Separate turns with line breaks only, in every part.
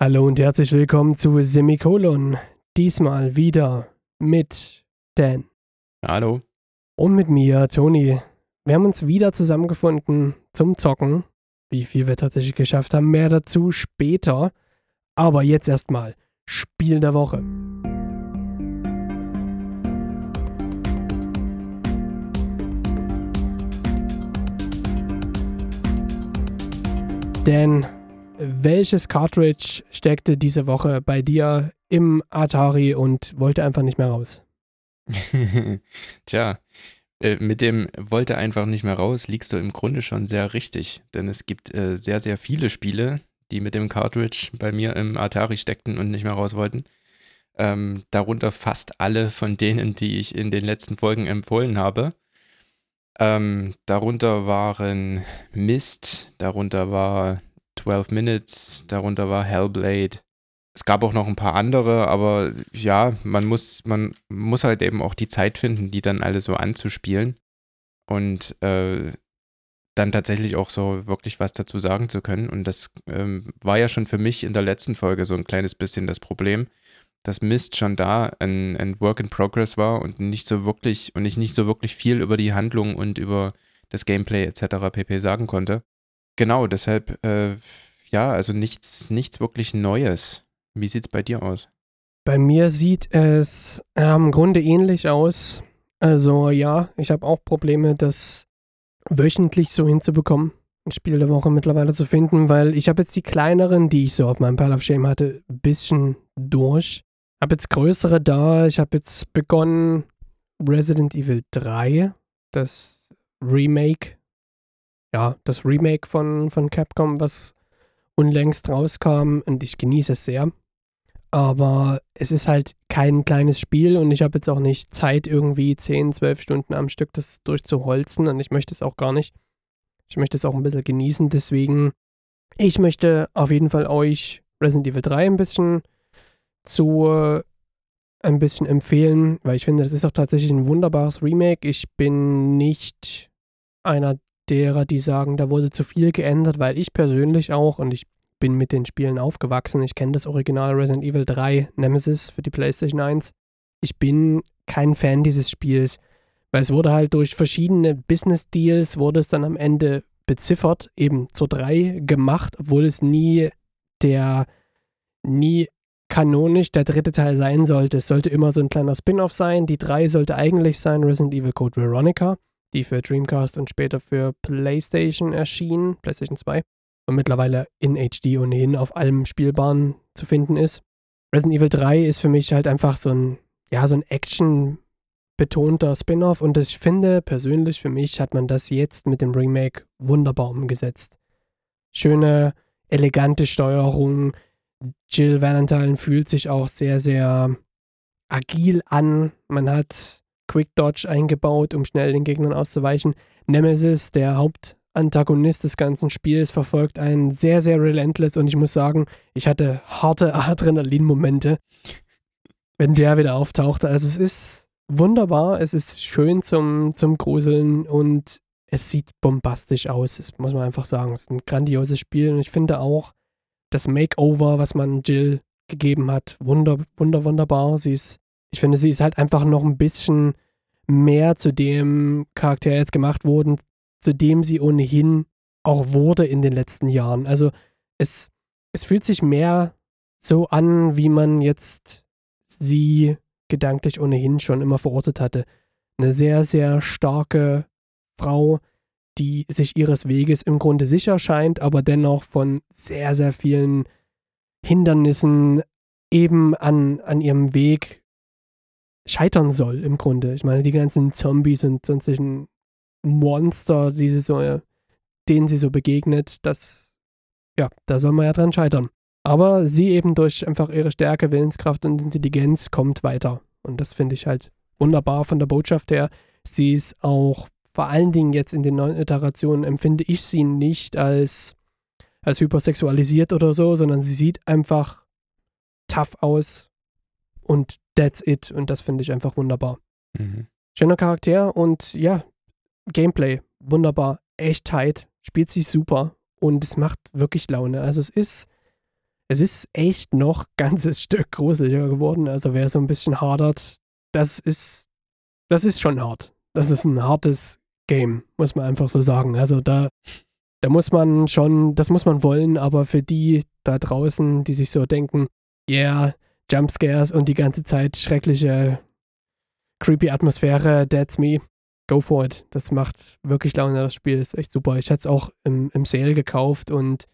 Hallo und herzlich willkommen zu Semikolon. Diesmal wieder mit Dan.
Hallo.
Und mit mir, Toni. Wir haben uns wieder zusammengefunden zum Zocken. Wie viel wir tatsächlich geschafft haben, mehr dazu später. Aber jetzt erstmal Spiel der Woche. Dan, welches Cartridge steckte diese Woche bei dir im Atari und wollte einfach nicht mehr raus?
Tja, äh, mit dem wollte einfach nicht mehr raus, liegst du im Grunde schon sehr richtig. Denn es gibt äh, sehr, sehr viele Spiele, die mit dem Cartridge bei mir im Atari steckten und nicht mehr raus wollten. Ähm, darunter fast alle von denen, die ich in den letzten Folgen empfohlen habe. Ähm, darunter waren Mist, darunter war 12 Minutes, darunter war Hellblade. Es gab auch noch ein paar andere, aber ja, man muss, man muss halt eben auch die Zeit finden, die dann alle so anzuspielen und äh, dann tatsächlich auch so wirklich was dazu sagen zu können. Und das ähm, war ja schon für mich in der letzten Folge so ein kleines bisschen das Problem, dass Mist schon da ein, ein Work in Progress war und nicht so wirklich und ich nicht so wirklich viel über die Handlung und über das Gameplay etc. pp sagen konnte. Genau, deshalb, äh, ja, also nichts, nichts wirklich Neues. Wie sieht es bei dir aus?
Bei mir sieht es äh, im Grunde ähnlich aus. Also ja, ich habe auch Probleme, das wöchentlich so hinzubekommen, ein Spiel der Woche mittlerweile zu finden, weil ich habe jetzt die kleineren, die ich so auf meinem Pile of Shame hatte, ein bisschen durch. Habe jetzt größere da. Ich habe jetzt begonnen Resident Evil 3, das Remake ja, das Remake von, von Capcom, was unlängst rauskam und ich genieße es sehr. Aber es ist halt kein kleines Spiel und ich habe jetzt auch nicht Zeit, irgendwie 10, 12 Stunden am Stück das durchzuholzen und ich möchte es auch gar nicht. Ich möchte es auch ein bisschen genießen, deswegen ich möchte auf jeden Fall euch Resident Evil 3 ein bisschen zu ein bisschen empfehlen, weil ich finde, das ist auch tatsächlich ein wunderbares Remake. Ich bin nicht einer derer, die sagen, da wurde zu viel geändert, weil ich persönlich auch, und ich bin mit den Spielen aufgewachsen, ich kenne das Original Resident Evil 3 Nemesis für die PlayStation 1. Ich bin kein Fan dieses Spiels, weil es wurde halt durch verschiedene Business Deals, wurde es dann am Ende beziffert, eben zur 3 gemacht, obwohl es nie der, nie kanonisch der dritte Teil sein sollte. Es sollte immer so ein kleiner Spin-off sein. Die 3 sollte eigentlich sein Resident Evil Code Veronica die für Dreamcast und später für PlayStation erschien, PlayStation 2, und mittlerweile in HD ohnehin auf allem Spielbaren zu finden ist. Resident Evil 3 ist für mich halt einfach so ein, ja, so ein Action betonter Spin-off und ich finde persönlich für mich hat man das jetzt mit dem Remake wunderbar umgesetzt. Schöne, elegante Steuerung. Jill Valentine fühlt sich auch sehr, sehr agil an. Man hat Quick Dodge eingebaut, um schnell den Gegnern auszuweichen. Nemesis, der Hauptantagonist des ganzen Spiels, verfolgt einen sehr, sehr relentless und ich muss sagen, ich hatte harte Adrenalin-Momente, wenn der wieder auftauchte. Also es ist wunderbar, es ist schön zum, zum Gruseln und es sieht bombastisch aus, das muss man einfach sagen. Es ist ein grandioses Spiel und ich finde auch das Makeover, was man Jill gegeben hat, wunder, wunder, wunderbar. Sie ist ich finde, sie ist halt einfach noch ein bisschen mehr zu dem Charakter jetzt gemacht worden, zu dem sie ohnehin auch wurde in den letzten Jahren. Also es, es fühlt sich mehr so an, wie man jetzt sie gedanklich ohnehin schon immer verortet hatte. Eine sehr, sehr starke Frau, die sich ihres Weges im Grunde sicher scheint, aber dennoch von sehr, sehr vielen Hindernissen eben an, an ihrem Weg scheitern soll im Grunde. Ich meine, die ganzen Zombies und sonstigen Monster, die sie so, denen sie so begegnet, das, ja, da soll man ja dran scheitern. Aber sie eben durch einfach ihre Stärke, Willenskraft und Intelligenz kommt weiter. Und das finde ich halt wunderbar von der Botschaft her. Sie ist auch vor allen Dingen jetzt in den neuen Iterationen empfinde ich sie nicht als, als hypersexualisiert oder so, sondern sie sieht einfach tough aus und that's it. Und das finde ich einfach wunderbar. Mhm. Schöner Charakter und ja, Gameplay wunderbar, echt tight, spielt sich super und es macht wirklich Laune. Also es ist, es ist echt noch ganzes Stück gruseliger geworden. Also wer so ein bisschen hadert, das ist, das ist schon hart. Das ist ein hartes Game, muss man einfach so sagen. Also da, da muss man schon, das muss man wollen, aber für die da draußen, die sich so denken, yeah, Jumpscares und die ganze Zeit schreckliche, creepy Atmosphäre, that's me, go for it. Das macht wirklich Laune, das Spiel ist echt super. Ich hatte es auch im, im Sale gekauft und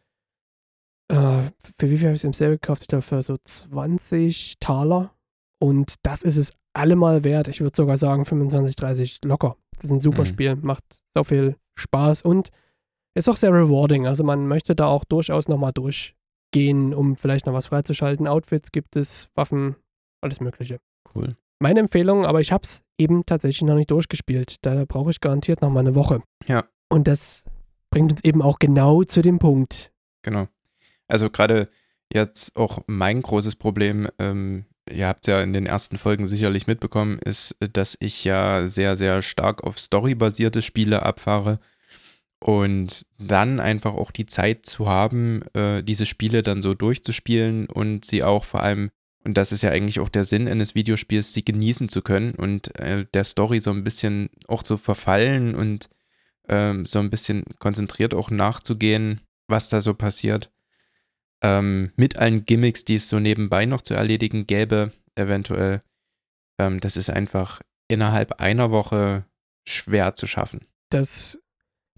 äh, für wie viel habe ich es im Sale gekauft? Ich glaube für so 20 Taler. Und das ist es allemal wert. Ich würde sogar sagen 25, 30 locker. Das ist ein super mhm. Spiel, macht so viel Spaß und ist auch sehr rewarding. Also man möchte da auch durchaus nochmal durchgehen, um vielleicht noch was freizuschalten. Outfits gibt es, Waffen, alles Mögliche.
Cool.
Meine Empfehlung, aber ich habe es eben tatsächlich noch nicht durchgespielt. Da brauche ich garantiert noch mal eine Woche.
Ja.
Und das bringt uns eben auch genau zu dem Punkt.
Genau. Also gerade jetzt auch mein großes Problem, ähm, ihr habt ja in den ersten Folgen sicherlich mitbekommen, ist, dass ich ja sehr, sehr stark auf storybasierte Spiele abfahre und dann einfach auch die Zeit zu haben, äh, diese Spiele dann so durchzuspielen und sie auch vor allem, und das ist ja eigentlich auch der Sinn eines Videospiels, sie genießen zu können und äh, der Story so ein bisschen auch zu verfallen und ähm, so ein bisschen konzentriert auch nachzugehen, was da so passiert ähm, mit allen Gimmicks, die es so nebenbei noch zu erledigen gäbe, eventuell. Ähm, das ist einfach innerhalb einer Woche schwer zu schaffen.
Das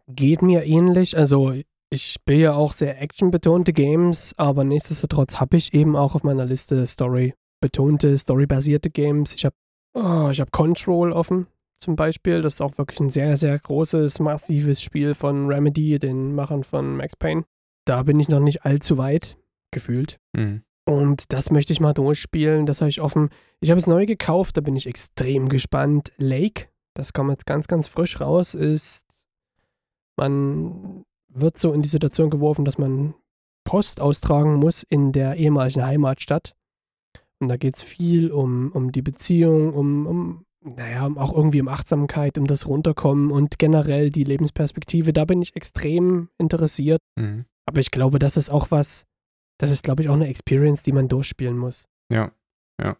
geht mir ähnlich. Also ich spiele ja auch sehr actionbetonte Games, aber nichtsdestotrotz habe ich eben auch auf meiner Liste Story betonte, storybasierte Games. Ich habe oh, hab Control offen zum Beispiel. Das ist auch wirklich ein sehr, sehr großes, massives Spiel von Remedy, den Machern von Max Payne da bin ich noch nicht allzu weit gefühlt. Mhm. Und das möchte ich mal durchspielen. Das habe ich offen. Ich habe es neu gekauft, da bin ich extrem gespannt. Lake, das kommt jetzt ganz, ganz frisch raus, ist, man wird so in die Situation geworfen, dass man Post austragen muss in der ehemaligen Heimatstadt. Und da geht es viel um, um die Beziehung, um, um, naja, auch irgendwie um Achtsamkeit, um das Runterkommen und generell die Lebensperspektive. Da bin ich extrem interessiert. Mhm. Aber ich glaube, das ist auch was, das ist, glaube ich, auch eine Experience, die man durchspielen muss.
Ja, ja.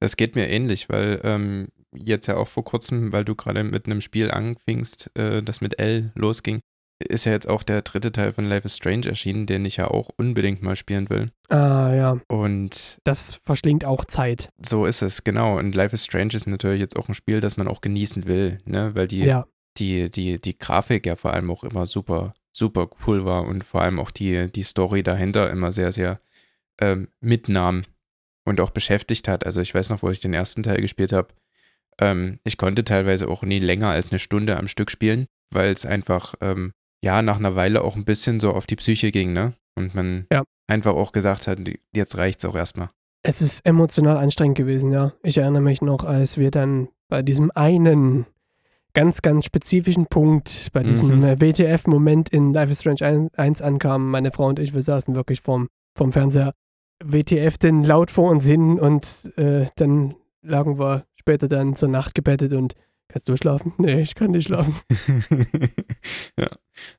Das geht mir ähnlich, weil ähm, jetzt ja auch vor kurzem, weil du gerade mit einem Spiel anfingst, äh, das mit L losging, ist ja jetzt auch der dritte Teil von Life is Strange erschienen, den ich ja auch unbedingt mal spielen will.
Ah, ja.
Und
das verschlingt auch Zeit.
So ist es, genau. Und Life is Strange ist natürlich jetzt auch ein Spiel, das man auch genießen will, ne? Weil die,
ja.
die, die, die Grafik ja vor allem auch immer super super cool war und vor allem auch die, die Story dahinter immer sehr, sehr ähm, mitnahm und auch beschäftigt hat. Also ich weiß noch, wo ich den ersten Teil gespielt habe, ähm, ich konnte teilweise auch nie länger als eine Stunde am Stück spielen, weil es einfach, ähm, ja, nach einer Weile auch ein bisschen so auf die Psyche ging, ne? Und man ja. einfach auch gesagt hat, jetzt reicht's auch erstmal.
Es ist emotional anstrengend gewesen, ja. Ich erinnere mich noch, als wir dann bei diesem einen ganz, ganz spezifischen Punkt bei diesem mhm. Äh, WTF-Moment in Life is Strange 1 ankamen. Meine Frau und ich, wir saßen wirklich vorm, vorm Fernseher. WTF denn laut vor uns hin und äh, dann lagen wir später dann zur Nacht gebettet und kannst du schlafen? Nee, ich kann nicht schlafen.
ja,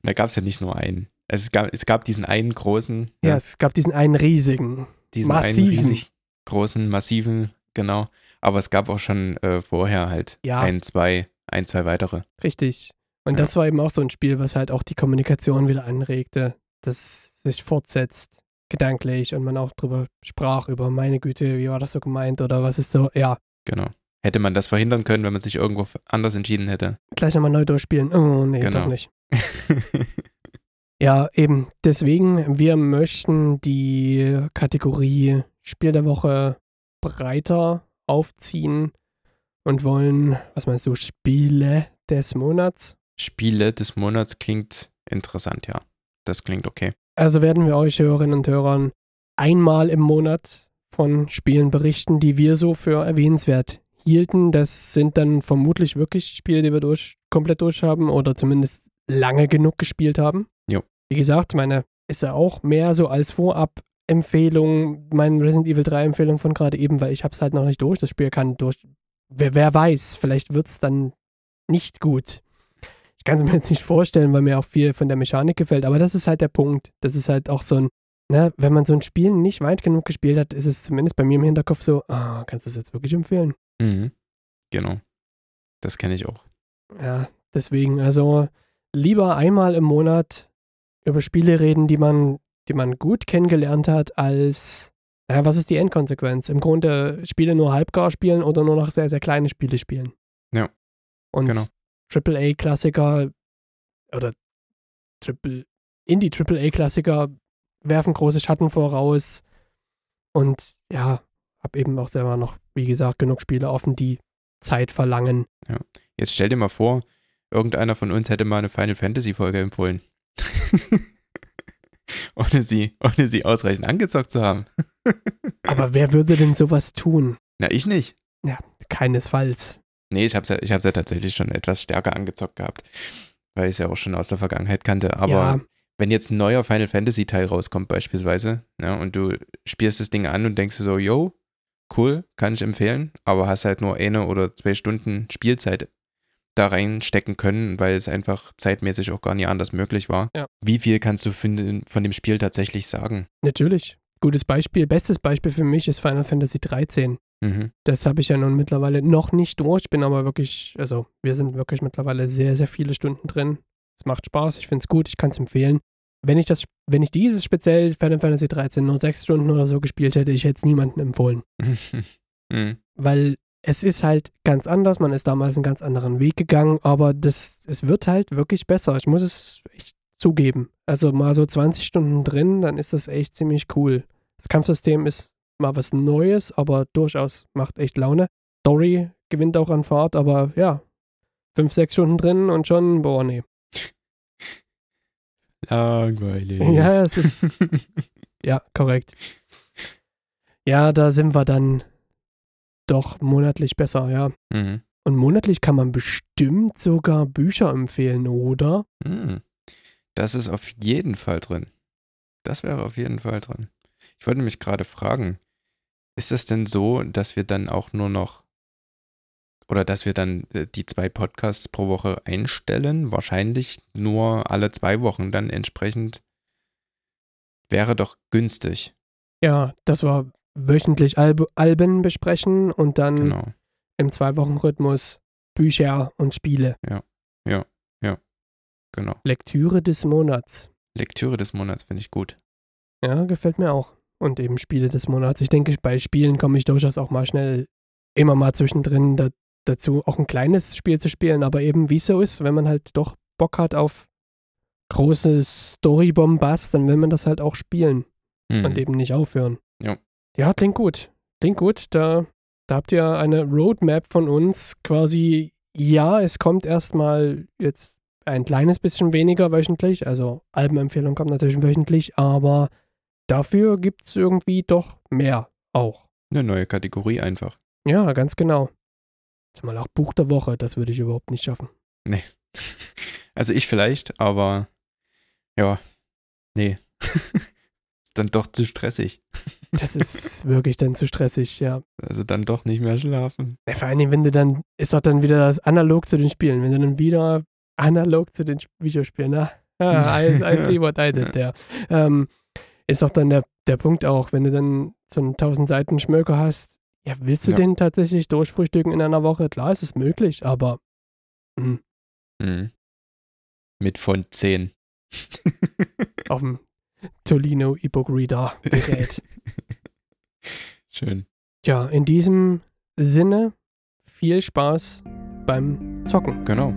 da gab es ja nicht nur einen. Es gab, es gab diesen einen großen.
Ja, ja, es gab diesen einen riesigen.
Diesen massiven. einen riesig großen, massiven, genau. Aber es gab auch schon äh, vorher halt ja. ein, zwei ein, zwei weitere.
Richtig. Und ja. das war eben auch so ein Spiel, was halt auch die Kommunikation wieder anregte, das sich fortsetzt, gedanklich und man auch drüber sprach, über meine Güte, wie war das so gemeint oder was ist so, ja.
Genau. Hätte man das verhindern können, wenn man sich irgendwo anders entschieden hätte?
Gleich nochmal neu durchspielen. Oh, nee, genau. doch nicht. ja, eben. Deswegen, wir möchten die Kategorie Spiel der Woche breiter aufziehen und wollen, was meinst du, Spiele des Monats?
Spiele des Monats klingt interessant, ja. Das klingt okay.
Also werden wir euch Hörerinnen und Hörern einmal im Monat von Spielen berichten, die wir so für erwähnenswert hielten. Das sind dann vermutlich wirklich Spiele, die wir durch, komplett durch haben oder zumindest lange genug gespielt haben.
Jo.
Wie gesagt, meine ist ja auch mehr so als Vorab-Empfehlung, meine Resident Evil 3 Empfehlung von gerade eben, weil ich habe es halt noch nicht durch. Das Spiel kann durch wer, wer weiß, vielleicht wird es dann nicht gut. Kann es mir jetzt nicht vorstellen, weil mir auch viel von der Mechanik gefällt, aber das ist halt der Punkt. Das ist halt auch so ein ne, wenn man so ein Spiel nicht weit genug gespielt hat, ist es zumindest bei mir im Hinterkopf so, ah, kannst du es jetzt wirklich empfehlen?
Mhm. Genau. Das kenne ich auch.
Ja, deswegen, also lieber einmal im Monat über Spiele reden, die man, die man gut kennengelernt hat, als, ja, was ist die Endkonsequenz? Im Grunde Spiele nur halbgar spielen oder nur noch sehr, sehr kleine Spiele spielen.
Ja,
Und
genau.
AAA-Klassiker oder Triple, Indie-AAA-Klassiker werfen große Schatten voraus. Und ja, hab eben auch selber noch, wie gesagt, genug Spiele offen, die Zeit verlangen.
Jetzt stell dir mal vor, irgendeiner von uns hätte mal eine Final Fantasy Folge empfohlen. ohne sie, ohne sie ausreichend angezockt zu haben.
Aber wer würde denn sowas tun?
Na, ich nicht.
Keinesfalls.
Nee, ich hab's ja, ich hab's ja tatsächlich schon etwas stärker angezockt gehabt, weil ich es ja auch schon aus der Vergangenheit kannte. Aber
ja,
wenn jetzt ein neuer Final Fantasy Teil rauskommt beispielsweise, ne, und du spielst das Ding an und denkst so, yo, cool, kann ich empfehlen, aber hast halt nur eine oder zwei Stunden Spielzeit da reinstecken können, weil es einfach zeitmäßig auch gar nicht anders möglich war.
Ja.
Wie viel kannst du von, dem- von dem Spiel tatsächlich sagen?
natürlich. Gutes Beispiel, bestes Beispiel für mich ist Final Fantasy 13.
Mhm.
Das habe ich ja nun mittlerweile noch nicht durch, bin aber wirklich, also wir sind wirklich mittlerweile sehr, sehr viele Stunden drin. Es macht Spaß, ich finde es gut, ich kann es empfehlen. Wenn ich das, wenn ich dieses speziell Final Fantasy 13 nur sechs Stunden oder so gespielt hätte, ich hätte es niemandem empfohlen.
mhm.
Weil es ist halt ganz anders, man ist damals einen ganz anderen Weg gegangen, aber das, es wird halt wirklich besser. Ich muss es echt zugeben. Also mal so 20 Stunden drin, dann ist das echt ziemlich cool. Das Kampfsystem ist mal was Neues, aber durchaus macht echt Laune. Story gewinnt auch an Fahrt, aber ja, fünf, sechs Stunden drin und schon, boah, nee.
Langweilig.
Ja, es ist, ja, korrekt. Ja, da sind wir dann doch monatlich besser, ja.
mhm.
Und monatlich kann man bestimmt sogar Bücher empfehlen, oder?
Mhm. Das ist auf jeden Fall drin. Das wäre auf jeden Fall drin. Ich wollte mich gerade fragen, ist es denn so, dass wir dann auch nur noch oder dass wir dann äh, die zwei Podcasts pro Woche einstellen? Wahrscheinlich nur alle zwei Wochen dann entsprechend. Wäre doch günstig.
Ja, dass wir wöchentlich Alb Alben besprechen und dann
Genau.
im Zwei-Wochen-Rhythmus Bücher und Spiele.
Genau.
Lektüre des Monats.
Lektüre des Monats finde ich gut.
Ja, gefällt mir auch. Und eben Spiele des Monats. Ich denke, bei Spielen komme ich durchaus auch mal schnell immer mal zwischendrin da, dazu, auch ein kleines Spiel zu spielen. Aber eben, wie es so ist, wenn man halt doch Bock hat auf großes Story-Bombast, dann will man das halt auch spielen.
Mhm.
und eben nicht aufhören.
Ja.
Ja, klingt gut. Klingt gut. Da, da habt ihr eine Roadmap von uns quasi. Ja, es kommt erstmal jetzt ein kleines bisschen weniger wöchentlich. Also Albenempfehlung kommt natürlich wöchentlich, aber dafür gibt es irgendwie doch mehr auch.
Eine neue Kategorie einfach.
Ja, ganz genau. Jetzt mal auch Buch der Woche, das würde ich überhaupt nicht schaffen.
Also ich vielleicht, aber ja, nee. Dann doch zu stressig.
Das ist wirklich dann zu stressig, ja.
Also dann doch nicht mehr schlafen.
Ja, vor allen Dingen, wenn du dann, ist doch dann wieder das analog zu den Spielen. Wenn du dann wieder analog zu den Videospielen, ne? Ah, I, I see what I did there. Ähm, ist doch dann der, der Punkt auch, wenn du dann so einen 1000 Seiten Schmöker hast, ja, willst du
Ja.
den tatsächlich durchfrühstücken in einer Woche? Klar, ist es möglich, aber hm,
Mhm. Mit Font 10.
auf dem Tolino E-Book Reader Gerät.
Schön.
ja, in diesem Sinne viel Spaß beim Zocken.
Genau.